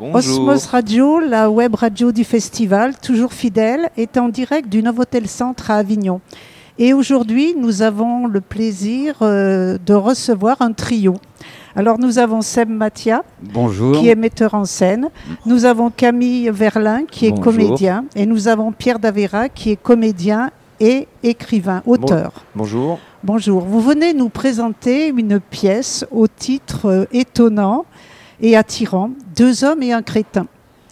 Osmos Radio, la web radio du festival, toujours fidèle, est en direct du Novotel Centre à Avignon. Et aujourd'hui, nous avons le plaisir euh, de recevoir un trio. Alors nous avons Seb Mathia, Bonjour. qui est metteur en scène. Nous avons Camille Verlin, qui est Bonjour. comédien. Et nous avons Pierre Davera, qui est comédien et écrivain, auteur. Bonjour. Bonjour. Vous venez nous présenter une pièce au titre euh, étonnant et attirant, Deux hommes et un crétin,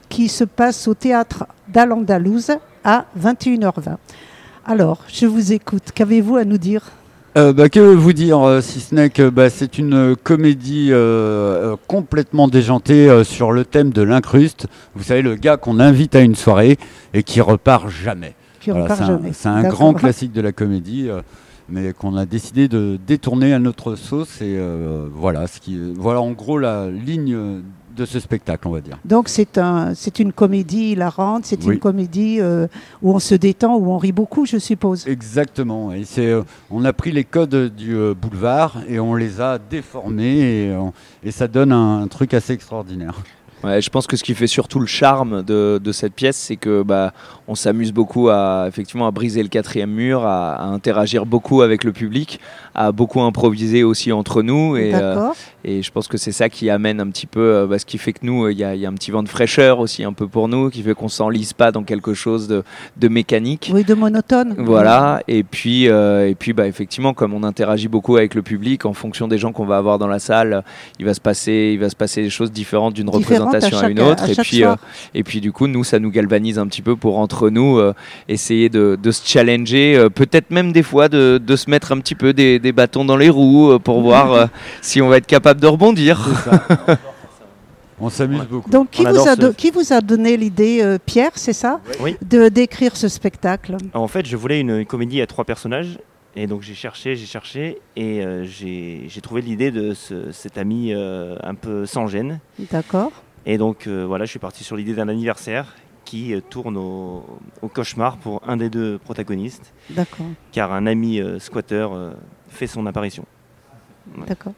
qui se passe au théâtre d'Al-Andalouse à 21h20. Alors, je vous écoute. Qu'avez-vous à nous dire? Euh, bah, que vous dire, euh, si ce n'est que bah, c'est une comédie euh, euh, complètement déjantée sur le thème de l'incruste. Vous savez, le gars qu'on invite à une soirée et qui repart jamais. Voilà, c'est un, jamais. c'est un D'accord. grand classique de la comédie, mais qu'on a décidé de détourner à notre sauce. Et euh, voilà, ce qui, voilà en gros la ligne de ce spectacle, on va dire. Donc, c'est un, c'est une comédie hilarante, c'est Oui. une comédie euh, où on se détend, où on rit beaucoup, je suppose. Exactement. Et c'est, euh, on a pris les codes du euh, boulevard et on les a déformés et, et ça donne un, un truc assez extraordinaire. Ouais, je pense que ce qui fait surtout le charme de, de cette pièce, c'est que bah, on s'amuse beaucoup à effectivement à briser le quatrième mur, à, à interagir beaucoup avec le public, à beaucoup improviser aussi entre nous. Et, euh, et je pense que c'est ça qui amène un petit peu, euh, bah, ce qui fait que nous, il y, a- il y a un petit vent de fraîcheur aussi un peu pour nous, qui fait qu'on s'enlise pas dans quelque chose de, de mécanique. Oui, de monotone. Voilà, et puis, euh, et puis bah, effectivement, comme on interagit beaucoup avec le public, en fonction des gens qu'on va avoir dans la salle, il va se passer, il va se passer des choses différentes d'une À à, une autre. à et, puis, euh, et puis du coup, nous, ça nous galvanise un petit peu pour entre nous euh, essayer de, de se challenger, euh, peut-être même des fois de, de se mettre un petit peu des, des bâtons dans les roues euh, pour voir euh, si on va être capable de rebondir. On s'amuse beaucoup. Donc, qui vous, a ce- qui vous a donné l'idée, euh, Pierre, c'est ça? Oui. De d'écrire ce spectacle? En fait, je voulais une, une comédie à trois personnages. Et donc j'ai cherché, j'ai cherché, et euh, j'ai j'ai trouvé l'idée de ce- cet ami euh, un peu sans gêne. D'accord. Et donc euh, voilà, je suis parti sur l'idée d'un anniversaire qui euh, tourne au, au cauchemar pour un des deux protagonistes, D'accord. car un ami euh, squatteur euh, fait son apparition. D'accord.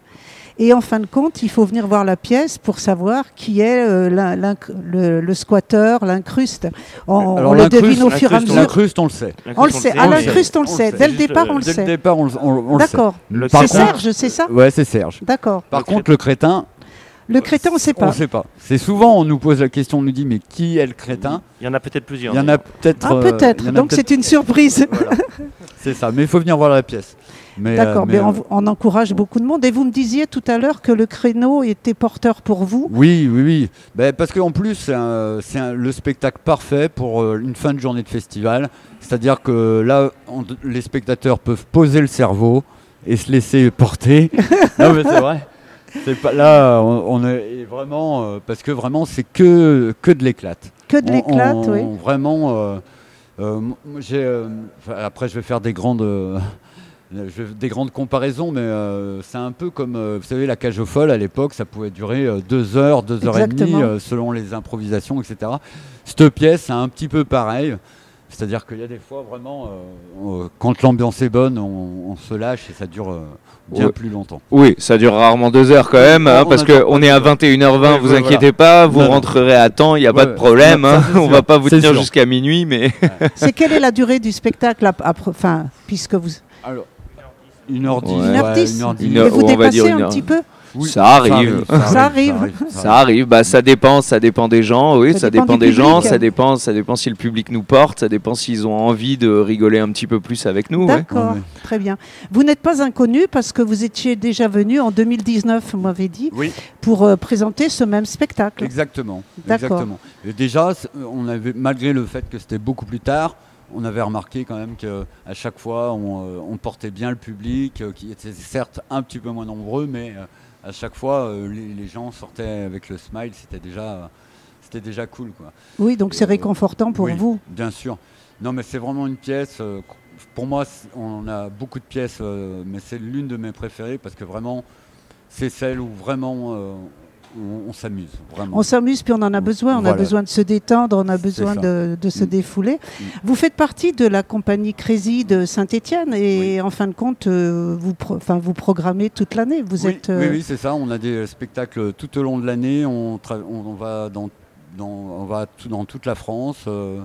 Et en fin de compte, il faut venir voir la pièce pour savoir qui est euh, le, le squatteur, l'incruste. On, le devine au fur et à mesure. L'incruste, on le sait. On le sait. À l'incruste, on le sait. Dès le départ, on le Dès sait. le départ, on, le- sait. D'accord. C'est Serge, c'est ça Ouais, c'est Serge. D'accord. Par Le contre, le crétin, Le crétin, on ne sait on ne pas. sait pas. C'est souvent, on nous pose la question, on nous dit, mais qui est le crétin? Il y en a peut-être plusieurs. Il y en a peut-être. Ah, euh, peut-être. Donc, c'est une surprise. Voilà. C'est ça, mais il faut venir voir la pièce. Mais, D'accord. euh, Mais, on, euh, encourage beaucoup de monde. Et vous me disiez tout à l'heure que le créneau était porteur pour vous. Oui, oui, oui. Ben, parce qu'en plus, c'est le spectacle parfait pour euh, une fin de journée de festival. C'est-à-dire que là, on- les spectateurs peuvent poser le cerveau et se laisser porter. non, mais c'est vrai. C'est pas là, on, on est vraiment euh, parce que vraiment, c'est que que de l'éclate. Que de l'éclate, oui. Vraiment. euh, euh, j'ai, après, je vais faire des grandes. je des grandes comparaisons, mais euh, c'est un peu comme, euh, vous savez, la cage aux folles à l'époque, ça pouvait durer euh, deux heures, deux heures et demie, selon les improvisations, etc. Cette pièce, c'est un petit peu pareil. C'est-à-dire qu'il y a des fois vraiment, euh, quand l'ambiance est bonne, on, on se lâche et ça dure euh, bien plus longtemps. Oui, ça dure rarement deux heures quand même, hein, on parce qu'on est à 21h20, Ouais, vous ouais, inquiétez pas, vous Non, non. rentrerez à temps, il n'y a pas de problème, ça, hein, on sûr, va pas vous tenir jusqu'à minuit, mais C'est quelle est la durée du spectacle après- Enfin, puisque vous. Alors, 1h10. Ouais. 1h10. 1h10. Une Et heure- vous dépassez un heure. petit peu Oui, Ça arrive. Ça arrive. ça arrive, bah, ça dépend, ça dépend des gens, oui, Ça ça, dépend des gens, ça dépend, ça dépend si le public nous porte, ça dépend s'ils ont envie de rigoler un petit peu plus avec nous. D'accord, Ouais, ouais. très bien. Vous n'êtes pas inconnu parce que vous étiez déjà venu en 2019, vous m'avez dit, Oui, pour euh, présenter ce même spectacle. exactement. D'accord. exactement. Et déjà, on avait, malgré le fait que c'était beaucoup plus tard, on avait remarqué quand même qu'à chaque fois, on, euh, on portait bien le public, euh, qui était certes un petit peu moins nombreux, mais euh, à chaque fois, euh, les, les gens sortaient avec le smile, c'était déjà, c'était déjà cool. Quoi. Oui, donc c'est Euh, réconfortant pour oui, vous. Bien sûr. Non, mais c'est vraiment une pièce. euh, pour moi, on a beaucoup de pièces, mais c'est l'une de mes préférées parce que vraiment, c'est celle où vraiment on, on s'amuse vraiment. On s'amuse, puis on en a besoin. On a besoin de se détendre, on a besoin de, de se Mm. défouler. Mm. Vous faites partie de la compagnie Crazy de Saint-Étienne et en fin de compte, euh, vous, pro- enfin, vous programmez toute l'année. Vous oui, êtes. euh, oui, oui, c'est ça. On a des spectacles tout au long de l'année. On, va dans, dans- on va tout- dans toute la France. euh,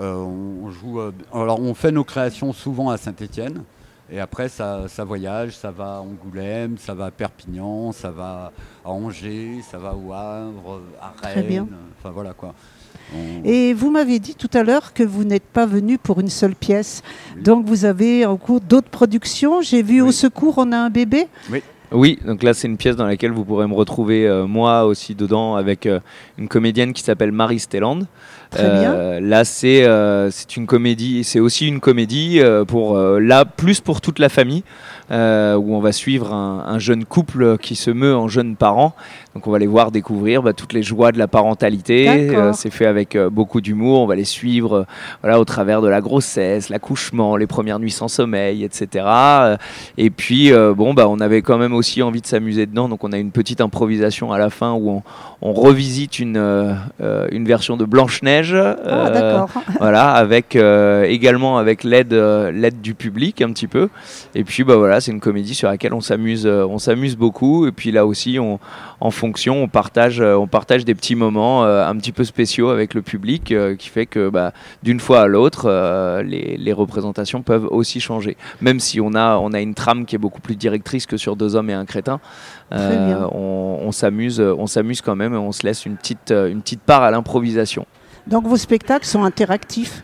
on joue. alors, on fait nos créations souvent à Saint-Étienne. Et après, ça, ça voyage, ça va à Angoulême, ça va à Perpignan, ça va à Angers, ça va au Havre, à Très Rennes. bien. Enfin voilà quoi. On- Et vous m'avez dit tout à l'heure que vous n'êtes pas venu pour une seule pièce. Oui. Donc vous avez en cours d'autres productions. J'ai vu Oui. au secours, on a un bébé. Oui, donc là c'est une pièce dans laquelle vous pourrez me retrouver euh, moi aussi dedans avec euh, une comédienne qui s'appelle Marie Stelland. Très bien. Euh, là c'est euh, c'est une comédie, c'est aussi une comédie pour là plus pour toute la famille euh, où on va suivre un, un jeune couple qui se meut en jeunes parents. Donc on va les voir découvrir bah, toutes les joies de la parentalité. Euh, c'est fait avec euh, beaucoup d'humour. On va les suivre voilà au travers de la grossesse, l'accouchement, les premières nuits sans sommeil, etc. Et puis, bon, bah, on avait quand même aussi envie de s'amuser dedans. Donc, on a une petite improvisation à la fin où on, on revisite une, une version de Blanche-Neige. Ah, d'accord. voilà, avec également avec l'aide l'aide du public un petit peu. Et puis bah voilà, c'est une comédie sur laquelle on s'amuse euh, on s'amuse beaucoup. Et puis là aussi, on, en fonction, on partage euh, on partage des petits moments euh, un petit peu spéciaux avec le public, qui fait que bah, d'une fois à l'autre, les, les représentations peuvent aussi changer. Même si on a on a une trame qui est beaucoup plus directrice que sur deux hommes et un crétin. Euh, on, on s'amuse on s'amuse quand même et on se laisse une petite une petite part à l'improvisation. Donc vos spectacles sont interactifs?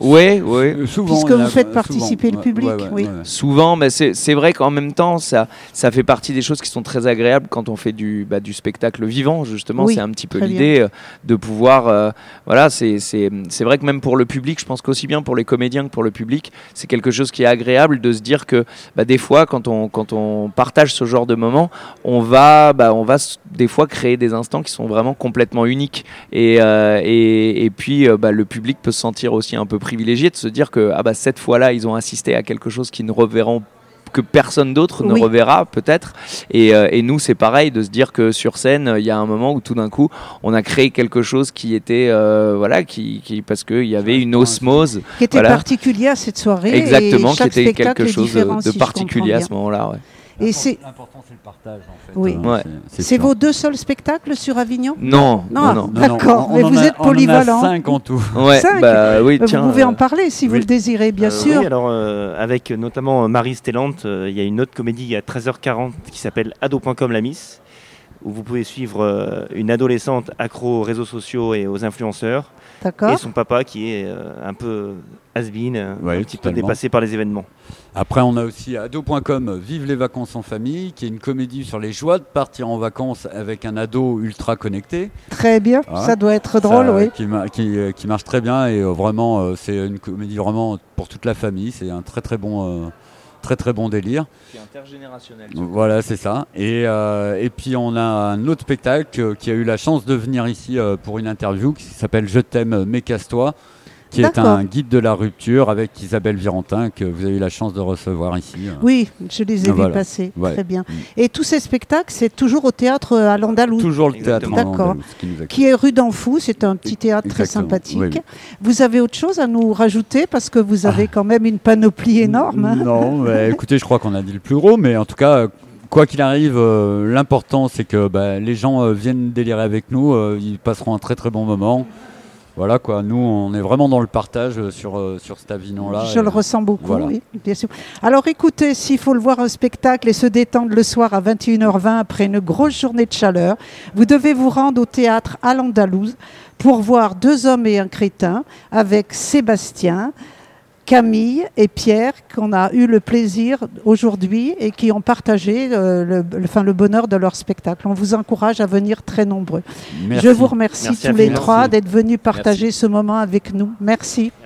Oui, oui. Souvent, Puisque vous a- faites souvent, participer le public, ouais, ouais, oui. ouais, ouais. Souvent, mais c'est vrai qu'en même temps, ça, ça fait partie des choses qui sont très agréables quand on fait du, bah, du spectacle vivant, justement. Oui, c'est un petit peu l'idée euh, de pouvoir. euh, voilà, c'est vrai que même pour le public, je pense qu'aussi bien pour les comédiens que pour le public, c'est quelque chose qui est agréable de se dire que bah, des fois, quand on, quand on partage ce genre de moments, on va, bah, on va s- des fois créer des instants qui sont vraiment complètement uniques. Et, euh, et, et puis, euh, bah, le public peut se sentir aussi un peu privilégié de se dire que ah, bah, cette fois-là, ils ont assisté à quelque chose qu'ils ne reverront que personne d'autre ne Oui. reverra peut-être. Et, euh, et nous, c'est pareil de se dire que sur scène, il y a un moment où tout d'un coup, on a créé quelque chose qui était, euh, voilà, qui, qui parce qu'il y avait une osmose, Qui était Voilà. à cette soirée. exactement, et qui était quelque chose de si particulier à ce moment-là. ouais. Et c'est- L'important, c'est le partage, en fait. Oui. Ouais. c'est vos deux seuls spectacles sur Avignon Non, Non, non, non, D'accord, mais vous a- êtes On en polyvalent. a cinq en tout. Ouais, Cinq. bah oui, Euh, tiens. vous pouvez euh, en parler si vous le désirez, bien Euh, sûr. Oui, alors euh, avec notamment Marie Stellante, euh, il y a une autre comédie à 13h40 qui s'appelle ado.com la Miss, où vous pouvez suivre euh, une adolescente accro aux réseaux sociaux et aux influenceurs, et son papa qui est euh, un peu has-been, euh, Ouais, un petit peu totalement. dépassé par les événements. Après, on a aussi ado.com Vive les vacances en famille, qui est une comédie sur les joies de partir en vacances avec un ado ultra connecté. Très bien. Ah. Ça doit être drôle, Ça, oui. Qui, ma- qui, qui marche très bien et euh, vraiment, euh, c'est une comédie vraiment pour toute la famille. C'est un très très bon, euh, très très bon délire. C'est intergénérationnel. Voilà, c'est ça. Et, euh, et puis on a un autre spectacle euh, qui a eu la chance de venir ici euh, pour une interview qui s'appelle Je t'aime, mais casse-toi, qui est un guide de la rupture avec Isabelle Virentin que vous avez eu la chance de recevoir ici. euh. Oui, je les ai Ah, vus voilà. passer. Ouais. Très bien. Mm. Et tous ces spectacles, c'est toujours au théâtre à l'Andalou, Toujours le théâtre D'accord. Qui qui est rue d'Anfou. C'est un petit théâtre très sympathique. Oui, oui. Vous avez autre chose à nous rajouter parce que vous avez quand même une panoplie énorme. hein. Non, mais écoutez, je crois qu'on a dit le plus gros, mais en tout cas, euh, quoi qu'il arrive, euh, l'important c'est que bah, les gens euh, viennent délirer avec nous, euh, ils passeront un très très bon moment. Voilà quoi, nous on est vraiment dans le partage euh, sur, euh, sur cet Avignon-là. Je et- le ressens beaucoup, voilà. oui, bien sûr. Alors écoutez, s'il faut le voir un spectacle et se détendre le soir à 21h20 après une grosse journée de chaleur, vous devez vous rendre au théâtre à l'Andalouse pour voir Deux hommes et un crétin avec Sébastien, Camille et Pierre qu'on a eu le plaisir aujourd'hui et qui ont partagé euh, le, le- enfin, le bonheur de leur spectacle. On vous encourage à venir très nombreux. Merci. Je vous remercie Merci tous les trois d'être venus partager ce moment avec nous. Merci.